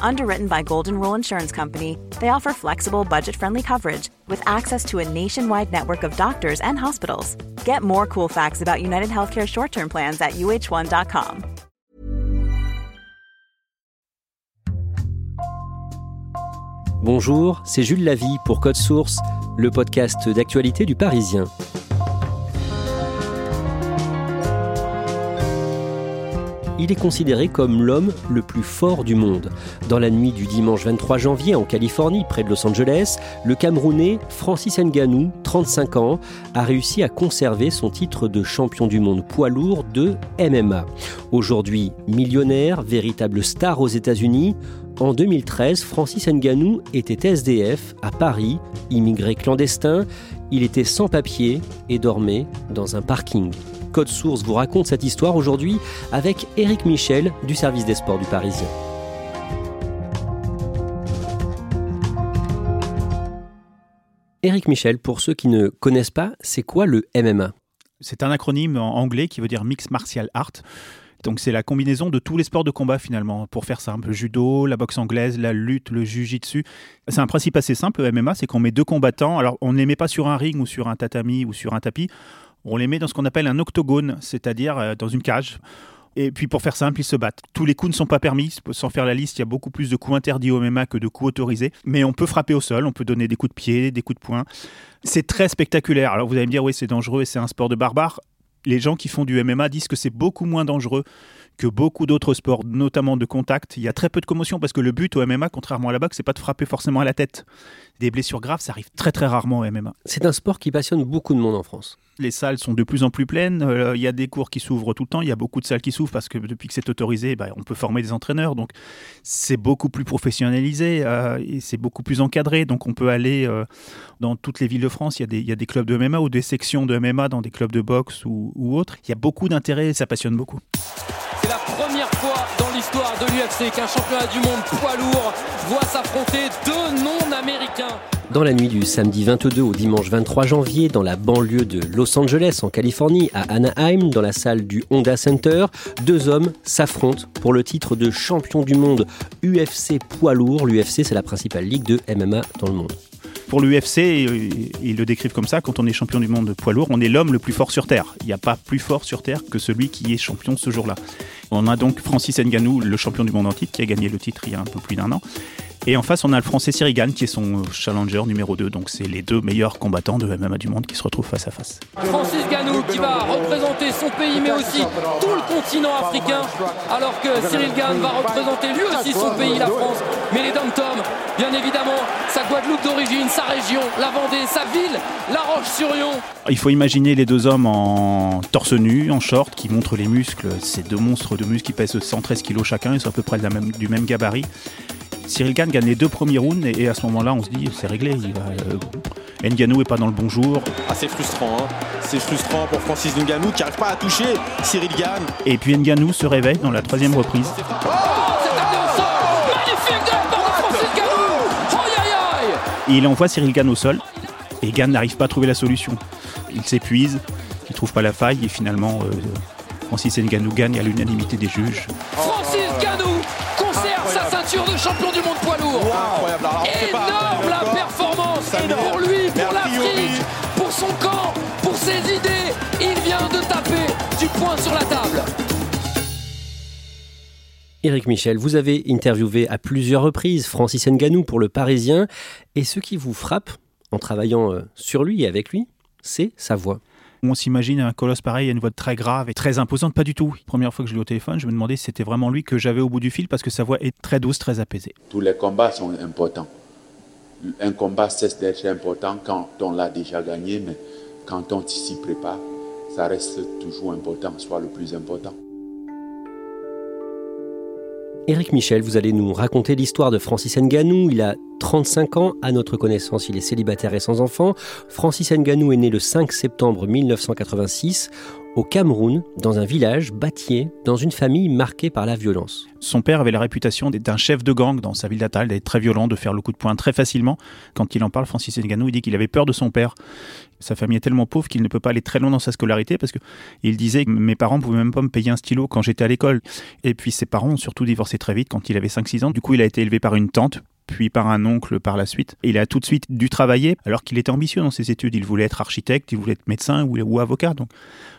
Underwritten by Golden Rule Insurance Company, they offer flexible, budget friendly coverage with access to a nationwide network of doctors and hospitals. Get more cool facts about United Healthcare short term plans at uh1.com. Bonjour, c'est Jules Lavie pour Code Source, le podcast d'actualité du Parisien. Il est considéré comme l'homme le plus fort du monde. Dans la nuit du dimanche 23 janvier en Californie, près de Los Angeles, le Camerounais Francis Ngannou, 35 ans, a réussi à conserver son titre de champion du monde poids lourd de MMA. Aujourd'hui millionnaire, véritable star aux États-Unis, en 2013, Francis Ngannou était SDF à Paris, immigré clandestin. Il était sans papier et dormait dans un parking. Code Source vous raconte cette histoire aujourd'hui avec Éric Michel du service des sports du Parisien. Éric Michel, pour ceux qui ne connaissent pas, c'est quoi le MMA C'est un acronyme en anglais qui veut dire Mixed Martial Art. Donc c'est la combinaison de tous les sports de combat finalement, pour faire simple. Le judo, la boxe anglaise, la lutte, le jujitsu. C'est un principe assez simple, le MMA, c'est qu'on met deux combattants. Alors on ne les met pas sur un ring ou sur un tatami ou sur un tapis on les met dans ce qu'on appelle un octogone, c'est-à-dire euh, dans une cage. Et puis pour faire simple, ils se battent. Tous les coups ne sont pas permis. Sans faire la liste, il y a beaucoup plus de coups interdits au MMA que de coups autorisés. Mais on peut frapper au sol, on peut donner des coups de pied, des coups de poing. C'est très spectaculaire. Alors vous allez me dire, oui, c'est dangereux et c'est un sport de barbare. Les gens qui font du MMA disent que c'est beaucoup moins dangereux que beaucoup d'autres sports, notamment de contact. Il y a très peu de commotion parce que le but au MMA, contrairement à la boxe, c'est pas de frapper forcément à la tête. Des blessures graves, ça arrive très très rarement au MMA. C'est un sport qui passionne beaucoup de monde en France. Les salles sont de plus en plus pleines. Euh, il y a des cours qui s'ouvrent tout le temps. Il y a beaucoup de salles qui s'ouvrent parce que depuis que c'est autorisé, bah, on peut former des entraîneurs. Donc c'est beaucoup plus professionnalisé euh, et c'est beaucoup plus encadré. Donc on peut aller euh, dans toutes les villes de France. Il y, a des, clubs de MMA ou des sections de MMA dans des clubs de boxe ou, ou autres. Il y a beaucoup d'intérêt. Ça passionne beaucoup. C'est la première fois dans l'histoire de l'UFC qu'un championnat du monde poids lourd voit s'affronter deux non-américains. Dans la nuit du samedi 22 au dimanche 23 janvier, dans la banlieue de Los Angeles, en Californie, à Anaheim, dans la salle du Honda Center, deux hommes s'affrontent pour le titre de champion du monde UFC poids lourd. L'UFC, c'est la principale ligue de MMA dans le monde. Pour l'UFC, ils le décrivent comme ça, quand on est champion du monde de poids lourd, on est l'homme le plus fort sur Terre. Il n'y a pas plus fort sur Terre que celui qui est champion ce jour-là. On a donc Francis Ngannou, le champion du monde en qui a gagné le titre il y a un peu plus d'un an. Et en face, on a le français Sirigan qui est son challenger numéro 2. Donc, c'est les deux meilleurs combattants de MMA du monde qui se retrouvent face à face. Francis Ganou qui va représenter son pays, mais aussi tout le continent africain. Alors que Cyril Gann va représenter lui aussi son pays, la France. Mais les dom-tom, bien évidemment, sa Guadeloupe d'origine, sa région, la Vendée, sa ville, La Roche-sur-Yon. Il faut imaginer les deux hommes en torse nu, en short, qui montrent les muscles. Ces deux monstres de muscles qui pèsent 113 kg chacun, ils sont à peu près du même gabarit. Cyril Gann gagne les deux premiers rounds et, à ce moment-là, on se dit c'est réglé. Il va, euh, Nganou est pas dans le bon jour. Ah, c'est frustrant, hein. c'est frustrant pour Francis Nganou qui n'arrive pas à toucher Cyril Gann. Et puis Nganou se réveille dans la troisième reprise. Oh, Et il envoie Cyril Gann au sol et Gann n'arrive pas à trouver la solution. Il s'épuise, il trouve pas la faille et finalement euh, Francis Nganou gagne à l'unanimité des juges. Francis Nganou conserve sa ceinture de champion du monde poids lourd. Éric Michel, vous avez interviewé à plusieurs reprises Francis Nganou pour Le Parisien, et ce qui vous frappe en travaillant euh, sur lui et avec lui, c'est sa voix. On s'imagine un colosse pareil, une voix très grave et très imposante, pas du tout. Première fois que je l'ai au téléphone, je me demandais si c'était vraiment lui que j'avais au bout du fil parce que sa voix est très douce, très apaisée. Tous les combats sont importants. Un combat cesse d'être important quand on l'a déjà gagné, mais quand on s'y prépare, ça reste toujours important, soit le plus important. Éric Michel, vous allez nous raconter l'histoire de Francis Nganou. Il a 35 ans, à notre connaissance, il est célibataire et sans enfant. Francis Nganou est né le 5 septembre 1986 au Cameroun, dans un village bâtier, dans une famille marquée par la violence. Son père avait la réputation d'être un chef de gang dans sa ville natale, d'être très violent, de faire le coup de poing très facilement. Quand il en parle, Francis Ngannou, il dit qu'il avait peur de son père. Sa famille est tellement pauvre qu'il ne peut pas aller très loin dans sa scolarité parce qu'il disait que mes parents ne pouvaient même pas me payer un stylo quand j'étais à l'école. Et puis ses parents ont surtout divorcé très vite quand il avait 5-6 ans. Du coup, il a été élevé par une tante, puis par un oncle par la suite. Il a tout de suite dû travailler alors qu'il était ambitieux dans ses études. Il voulait être architecte, il voulait être médecin ou, ou avocat. Donc,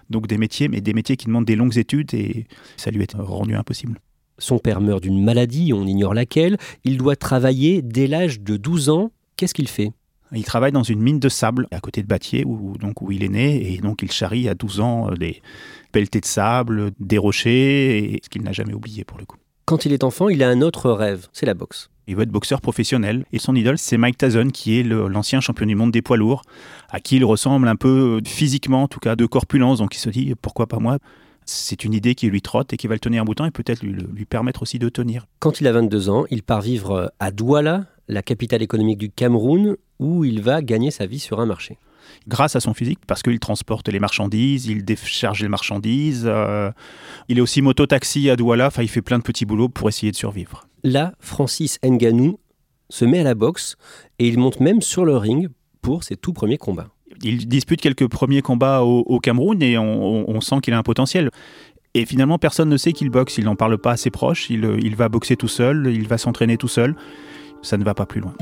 donc des métiers, mais des métiers qui demandent des longues études et ça lui est rendu impossible. Son père meurt d'une maladie, on ignore laquelle. Il doit travailler dès l'âge de 12 ans. Qu'est-ce qu'il fait? Il travaille dans une mine de sable à côté de Bâtier, où, donc, où il est né, et donc il charrie à 12 ans euh, des pelletés de sable, des rochers, et ce qu'il n'a jamais oublié pour le coup. Quand il est enfant, il a un autre rêve, c'est la boxe. Il veut être boxeur professionnel et son idole c'est Mike Tyson qui est l'ancien champion du monde des poids lourds, à qui il ressemble un peu euh, physiquement en tout cas de corpulence, donc il se dit pourquoi pas moi? C'est une idée qui lui trotte et qui va le tenir un bout de temps et peut-être lui, lui permettre aussi de tenir. Quand il a 22 ans, il part vivre à Douala, la capitale économique du Cameroun, où il va gagner sa vie sur un marché grâce à son physique, parce qu'il transporte les marchandises, il décharge les marchandises. Euh, il est aussi moto-taxi à Douala, enfin, il fait plein de petits boulots pour essayer de survivre. Là, Francis Nganou se met à la boxe et il monte même sur le ring pour ses tout premiers combats. Il dispute quelques premiers combats au, Cameroun et on, sent qu'il a un potentiel. Et finalement, personne ne sait qu'il boxe. Il n'en parle pas à ses proches. Il, il va boxer tout seul. Il va s'entraîner tout seul. Ça ne va pas plus loin.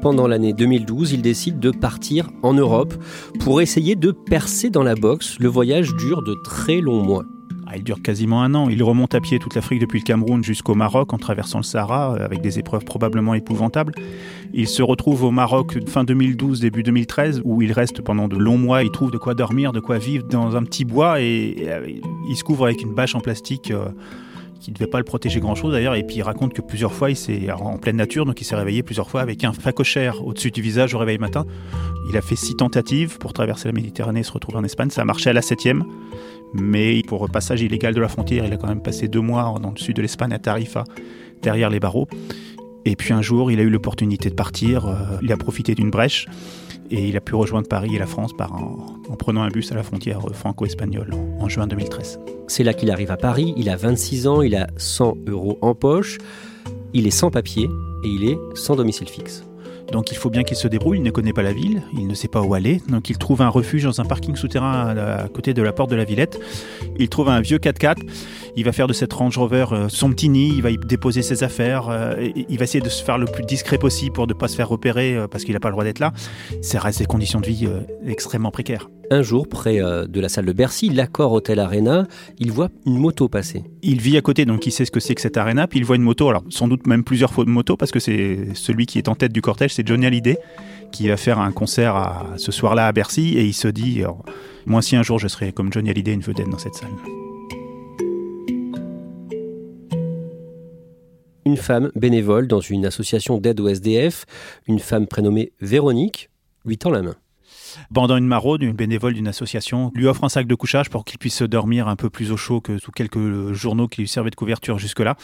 Pendant l'année 2012, il décide de partir en Europe pour essayer de percer dans la boxe. Le voyage dure de très longs mois. Il dure quasiment un an. Il remonte à pied toute l'Afrique depuis le Cameroun jusqu'au Maroc en traversant le Sahara euh, avec des épreuves probablement épouvantables. Il se retrouve au Maroc fin 2012, début 2013 où il reste pendant de longs mois. Il trouve de quoi dormir, de quoi vivre dans un petit bois et, euh, il se couvre avec une bâche en plastique. Euh, qui ne devait pas le protéger grand-chose d'ailleurs. Et puis il raconte que plusieurs fois, il s'est en pleine nature, donc il s'est réveillé plusieurs fois avec un facochère au-dessus du visage au réveil matin. Il a fait six tentatives pour traverser la Méditerranée et se retrouver en Espagne. Ça a marché à la septième. Mais pour passage illégal de la frontière, il a quand même passé deux mois dans le sud de l'Espagne, à Tarifa, derrière les barreaux. Et puis un jour, il a eu l'opportunité de partir. Euh, il a profité d'une brèche et il a pu rejoindre Paris et la France en prenant un bus à la frontière franco-espagnole en, juin 2013. C'est là qu'il arrive à Paris, il a 26 ans, il a 100 euros en poche, il est sans papier et il est sans domicile fixe. Donc il faut bien qu'il se débrouille, il ne connaît pas la ville, il ne sait pas où aller, donc il trouve un refuge dans un parking souterrain à, côté de la porte de la Villette. Il trouve un vieux 4x4, il va faire de cette Range Rover euh, son petit nid, il va y déposer ses affaires, euh, il va essayer de se faire le plus discret possible pour ne pas se faire repérer euh, parce qu'il n'a pas le droit d'être là. C'est reste des conditions de vie extrêmement précaires. Un jour, près de la salle de Bercy, l'accord Hotel Arena, il voit une moto passer. Il vit à côté, donc il sait ce que c'est que cette arena, puis il voit une moto, alors sans doute même plusieurs motos, parce que c'est celui qui est en tête du cortège, c'est Johnny Hallyday, qui va faire un concert à, ce soir-là à Bercy, et il se dit, moi si un jour je serais comme Johnny Hallyday, une vedette dans cette salle. une femme bénévole dans une association d'aide au SDF, une femme prénommée Véronique, lui tend la main. Bandant une maraude, une bénévole d'une association, lui offre un sac de couchage pour qu'il puisse dormir un peu plus au chaud que sous quelques journaux qui lui servaient de couverture jusque-là.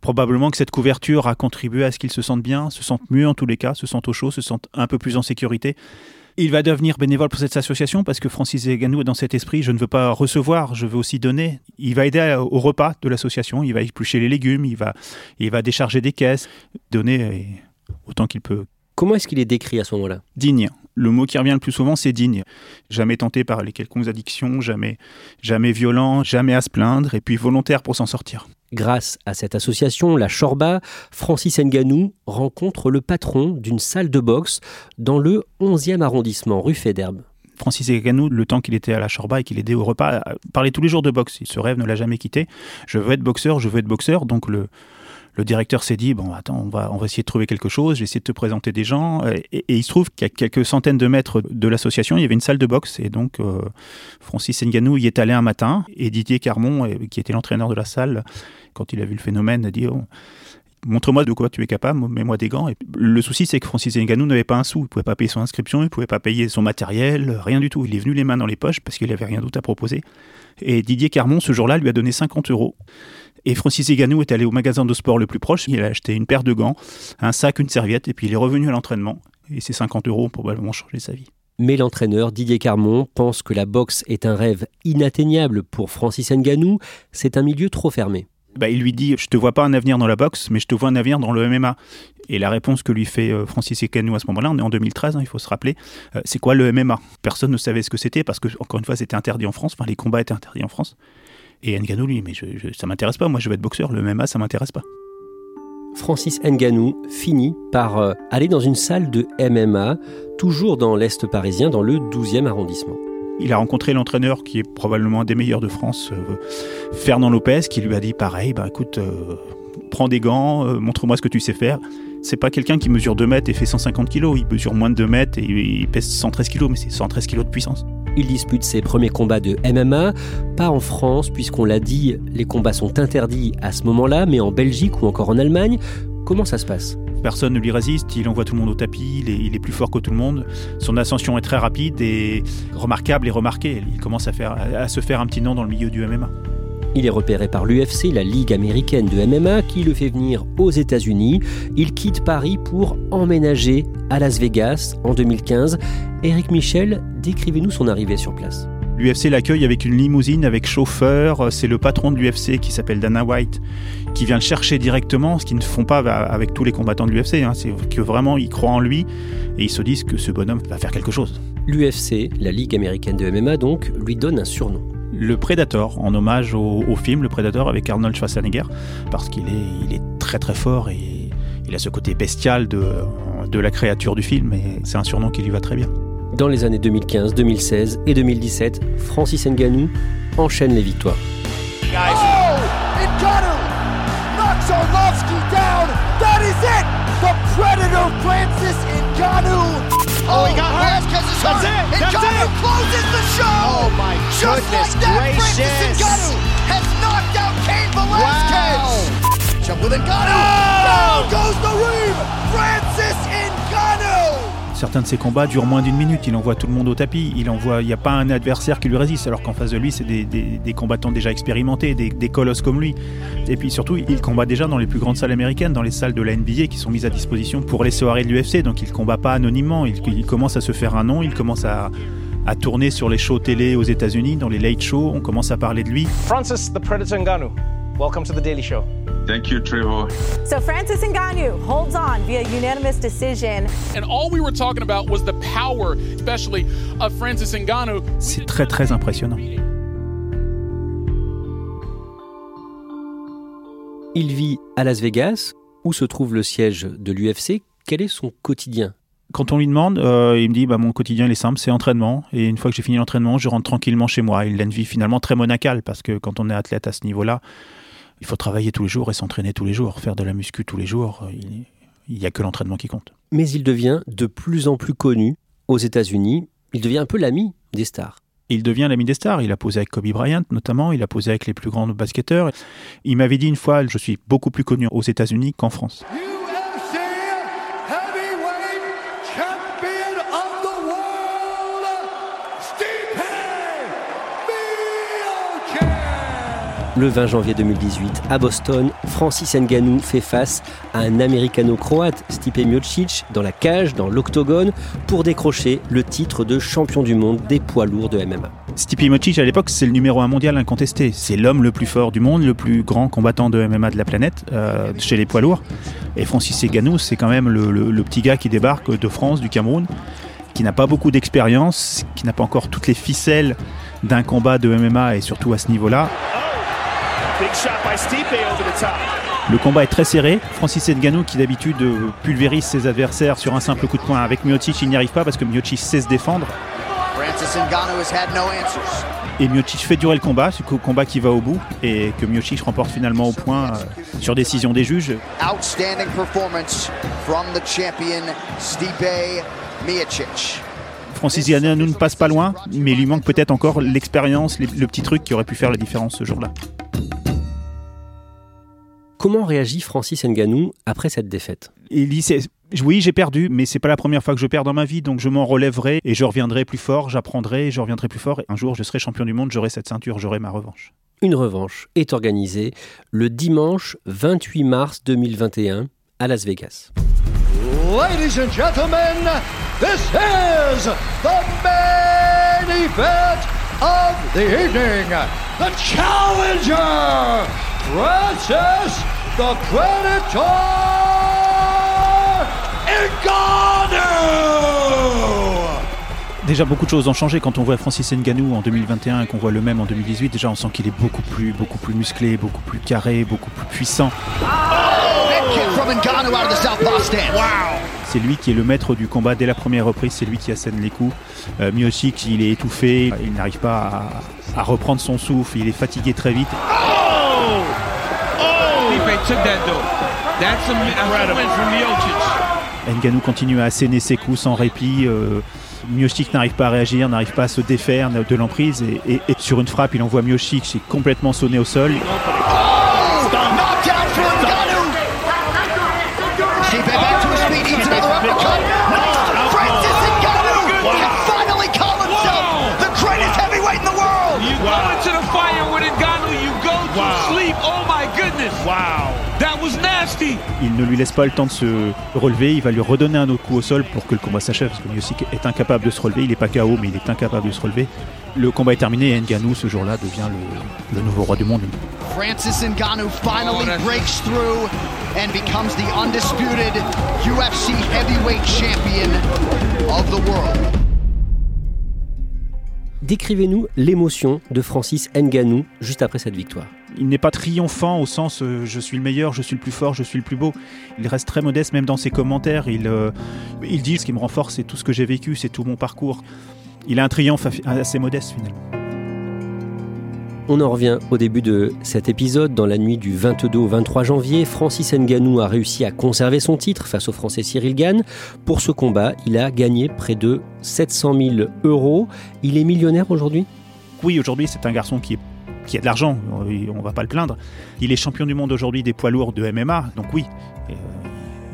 Probablement que cette couverture a contribué à ce qu'il se sente bien, se sente mieux en tous les cas, se sente au chaud, se sente un peu plus en sécurité. Il va devenir bénévole pour cette association parce que Francis Eganou est dans cet esprit, je ne veux pas recevoir, je veux aussi donner. Il va aider au repas de l'association, il va éplucher les légumes, il va, il va décharger des caisses, donner autant qu'il peut. Comment est-ce qu'il est décrit à ce moment-là? Digne. Le mot qui revient le plus souvent, c'est digne. Jamais tenté par les quelconques addictions, jamais, jamais violent, jamais à se plaindre, et puis volontaire pour s'en sortir. Grâce à cette association, la Chorba, Francis Nganou rencontre le patron d'une salle de boxe dans le 11e arrondissement, rue Féderbe. Francis Nganou, le temps qu'il était à la Chorba et qu'il aidait au repas, parlait tous les jours de boxe. Ce rêve ne l'a jamais quitté. Je veux être boxeur, je veux être boxeur. Donc le, le directeur s'est dit bon attends on va on va essayer de trouver quelque chose j'ai essayé de te présenter des gens et, il se trouve qu'à quelques centaines de mètres de l'association il y avait une salle de boxe et donc euh, Francis Nganou y est allé un matin et Didier Carmon euh, qui était l'entraîneur de la salle quand il a vu le phénomène a dit oh, montre-moi de quoi tu es capable, mets-moi des gants. Et le souci, c'est que Francis Ngannou n'avait pas un sou. Il pouvait pas payer son inscription, il pouvait pas payer son matériel, rien du tout. Il est venu les mains dans les poches parce qu'il avait rien d'autre à proposer. Et Didier Carmon, ce jour-là, lui a donné 50 euros. Et Francis Ngannou est allé au magasin de sport le plus proche. Il a acheté une paire de gants, un sac, une serviette, et puis il est revenu à l'entraînement. Et ces 50 euros ont probablement changé sa vie. Mais l'entraîneur Didier Carmon pense que la boxe est un rêve inatteignable pour Francis Ngannou. C'est un milieu trop fermé. Bah, il lui dit Je te vois pas un avenir dans la boxe, mais je te vois un avenir dans le MMA. Et la réponse que lui fait euh, Francis Ngannou à ce moment-là, on est en 2013, hein, il faut se rappeler, euh, c'est quoi le MMA Personne ne savait ce que c'était parce que, encore une fois, c'était interdit en France, enfin, les combats étaient interdits en France. Et Ngannou, lui, mais je, je, ça m'intéresse pas, moi je veux être boxeur, le MMA, ça m'intéresse pas. Francis Ngannou finit par euh, aller dans une salle de MMA, toujours dans l'Est parisien, dans le 12e arrondissement. Il a rencontré l'entraîneur qui est probablement un des meilleurs de France, euh, Fernand Lopez, qui lui a dit pareil, bah écoute, euh, prends des gants, montre-moi ce que tu sais faire. C'est pas quelqu'un qui mesure 2 mètres et fait 150 kilos, il mesure moins de 2 mètres et il pèse 113 kilos, mais c'est 113 kilos de puissance. Il dispute ses premiers combats de MMA, pas en France, puisqu'on l'a dit, les combats sont interdits à ce moment-là, mais en Belgique ou encore en Allemagne. Comment ça se passe? Personne ne lui résiste, il envoie tout le monde au tapis, il est, plus fort que tout le monde. Son ascension est très rapide et remarquable et remarquée. Il commence à, à se faire un petit nom dans le milieu du MMA. Il est repéré par l'UFC, la Ligue américaine de MMA, qui le fait venir aux États-Unis. Il quitte Paris pour emménager à Las Vegas en 2015. Eric Michel, décrivez-nous son arrivée sur place. L'UFC l'accueille avec une limousine, avec chauffeur. C'est le patron de l'UFC qui s'appelle Dana White qui vient le chercher directement, ce qu'ils ne font pas avec tous les combattants de l'UFC. Hein. C'est que vraiment ils croient en lui et ils se disent que ce bonhomme va faire quelque chose. L'UFC, la Ligue américaine de MMA donc, lui donne un surnom le Predator, en hommage au, film Le Predator avec Arnold Schwarzenegger, parce qu'il est, il est très très fort et il a ce côté bestial de, de la créature du film, et c'est un surnom qui lui va très bien. Dans les années 2015, 2016 et 2017, Francis Ngannou enchaîne les victoires. Oh, knocks down. That is it. The Predator Francis Ngannou Oh. Oh. Wow. With. Oh! Down goes the. Francis. Certains de ses combats durent moins d'une minute. Il envoie tout le monde au tapis. Il envoie, il n'y a pas un adversaire qui lui résiste. Alors qu'en face de lui, c'est des, combattants déjà expérimentés, des, colosses comme lui. Et puis surtout, il combat déjà dans les plus grandes salles américaines, dans les salles de la NBA qui sont mises à disposition pour les soirées de l'UFC. Donc il combat pas anonymement. Il, commence à se faire un nom. Il commence à, à tourner sur les shows télé aux États-Unis, dans les late shows. On commence à parler de lui. Francis the Predator Ngannou. Welcome to the Daily Show. Thank you, Trevor. So Francis Ngannou holds on via unanimous decision. And all we were talking about was the power, especially of Francis Ngannou. C'est très très impressionnant. Il vit à Las Vegas, où se trouve le siège de l'UFC. Quel est son quotidien? Quand on lui demande, euh, il me dit bah, mon quotidien il est simple, c'est entraînement. Et une fois que j'ai fini l'entraînement, je rentre tranquillement chez moi. Il a une vie finalement très monacale parce que quand on est athlète à ce niveau-là, il faut travailler tous les jours et s'entraîner tous les jours, faire de la muscu tous les jours. Il n'y a que l'entraînement qui compte. Mais il devient de plus en plus connu aux États-Unis. Il devient un peu l'ami des stars. Il devient l'ami des stars. Il a posé avec Kobe Bryant notamment. Il a posé avec les plus grands basketteurs. Il m'avait dit une fois, je suis beaucoup plus connu aux États-Unis qu'en France. Le 20 janvier 2018, à Boston, Francis Ngannou fait face à un américano-croate, Stipe Miocic, dans la cage, dans l'octogone, pour décrocher le titre de champion du monde des poids lourds de MMA. Stipe Miocic, à l'époque, c'est le numéro un mondial incontesté. C'est l'homme le plus fort du monde, le plus grand combattant de MMA de la planète, euh, chez les poids lourds. Et Francis Ngannou, c'est quand même le petit gars qui débarque de France, du Cameroun, qui n'a pas beaucoup d'expérience, qui n'a pas encore toutes les ficelles d'un combat de MMA et surtout à ce niveau-là. Le combat est très serré. Francis Ngannou, qui d'habitude pulvérise ses adversaires sur un simple coup de poing, avec Miocic, il n'y arrive pas parce que Miocic sait se défendre. Et Miocic fait durer le combat, le combat qui va au bout et que Miocic remporte finalement au point euh, sur décision des juges. Outstanding performance from the champion Stipe Miocic. Francis Ngannou ne passe pas loin, mais il lui manque peut-être encore l'expérience, le petit truc qui aurait pu faire la différence ce jour-là. Comment réagit Francis Ngannou après cette défaite? Il dit c'est- oui j'ai perdu, mais c'est pas la première fois que je perds dans ma vie, donc je m'en relèverai et je reviendrai plus fort, j'apprendrai, et je reviendrai plus fort. Et un jour je serai champion du monde, j'aurai cette ceinture, j'aurai ma revanche. Une revanche est organisée le dimanche 28 mars 2021 à Las Vegas. Ladies and gentlemen, this is the main event of the evening. The challenger, Francis the Predator Ngannou! Déjà beaucoup de choses ont changé quand on voit Francis Ngannou en 2021 et qu'on voit le même en 2018. Déjà on sent qu'il est beaucoup plus, beaucoup plus musclé, beaucoup plus carré, beaucoup plus puissant. Big kick from Ngannou out of the southpaw stance. Wow. C'est lui qui est le maître du combat dès la première reprise, c'est lui qui assène les coups. Euh, Miocic, il est étouffé, il n'arrive pas à, à reprendre son souffle, il est fatigué très vite. Oh! Oh! Ngannou continue à asséner ses coups sans répit. Euh, Miocic n'arrive pas à réagir, n'arrive pas à se défaire de l'emprise et, et- et sur une frappe, il envoie Miocic qui est complètement sonné au sol. Knockdown ne lui laisse pas le temps de se relever, il va lui redonner un autre coup au sol pour que le combat s'achève, parce que Miocic est incapable de se relever, il n'est pas KO, mais il est incapable de se relever. Le combat est terminé et Ngannou, ce jour-là, devient le, le nouveau roi du monde. Francis Ngannou finally breaks through and becomes the undisputed UFC heavyweight champion of the world. Décrivez-nous l'émotion de Francis Ngannou juste après cette victoire. Il n'est pas triomphant au sens euh, je suis le meilleur, je suis le plus fort, je suis le plus beau. Il reste très modeste même dans ses commentaires. Il, euh, il dit ce qui me renforce, c'est tout ce que j'ai vécu, c'est tout mon parcours. Il a un triomphe assez modeste finalement. On en revient au début de cet épisode. Dans la nuit du 22 au 23 janvier, Francis Ngannou a réussi à conserver son titre face au Français Cyril Gann. Pour ce combat, il a gagné près de 700 000 euros. Il est millionnaire aujourd'hui? Oui, aujourd'hui, c'est un garçon qui, est- qui a de l'argent, euh, on va pas le plaindre. Il est champion du monde aujourd'hui des poids lourds de MMA, donc oui, euh,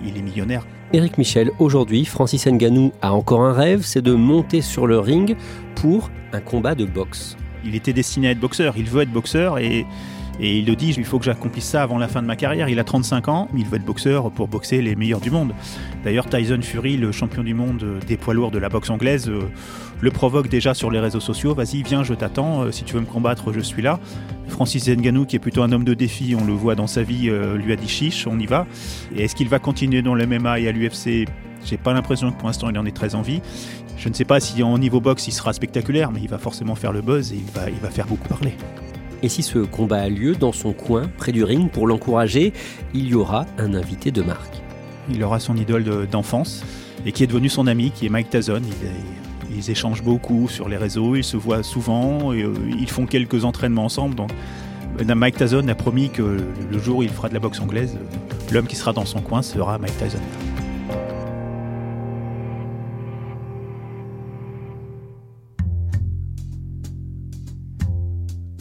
il est millionnaire. Éric Michel, aujourd'hui, Francis Ngannou a encore un rêve, c'est de monter sur le ring pour un combat de boxe. Il était destiné à être boxeur, il veut être boxeur et, et il le dit, il faut que j'accomplisse ça avant la fin de ma carrière. Il a 35 ans, il veut être boxeur pour boxer les meilleurs du monde. D'ailleurs, Tyson Fury, le champion du monde des poids lourds de la boxe anglaise, euh, le provoque déjà sur les réseaux sociaux. Vas-y, viens, je t'attends. Euh, si tu veux me combattre, je suis là. Francis Ngannou, qui est plutôt un homme de défi, on le voit dans sa vie, euh, lui a dit chiche, on y va. Et est-ce qu'il va continuer dans le MMA et à l'UFC J'ai pas l'impression que pour l'instant il en ait très envie. Je ne sais pas si en niveau boxe il sera spectaculaire, mais il va forcément faire le buzz et il va faire beaucoup parler. Et si ce combat a lieu dans son coin, près du ring, pour l'encourager, il y aura un invité de marque. Il aura son idole de- d'enfance et qui est devenu son ami, qui est Mike est- ils échangent beaucoup sur les réseaux, ils se voient souvent, et, euh, ils font quelques entraînements ensemble. Donc, euh, Mike Tyson a promis que le jour où il fera de la boxe anglaise, euh, l'homme qui sera dans son coin sera Mike Tyson.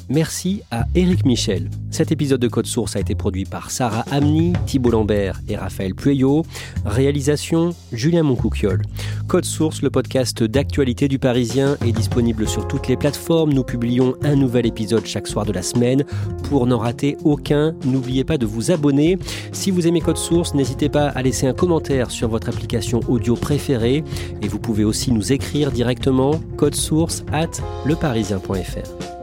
Merci à Éric Michel. Cet épisode de Code Source a été produit par Sarah Amni, Thibault Lambert et Raphaël Pueyo. Réalisation Julien Moncouquiol. Code Source, le podcast d'actualité du Parisien, est disponible sur toutes les plateformes. Nous publions un nouvel épisode chaque soir de la semaine. Pour n'en rater aucun, n'oubliez pas de vous abonner. Si vous aimez Code Source, n'hésitez pas à laisser un commentaire sur votre application audio préférée. Et vous pouvez aussi nous écrire directement code source at leparisien.fr.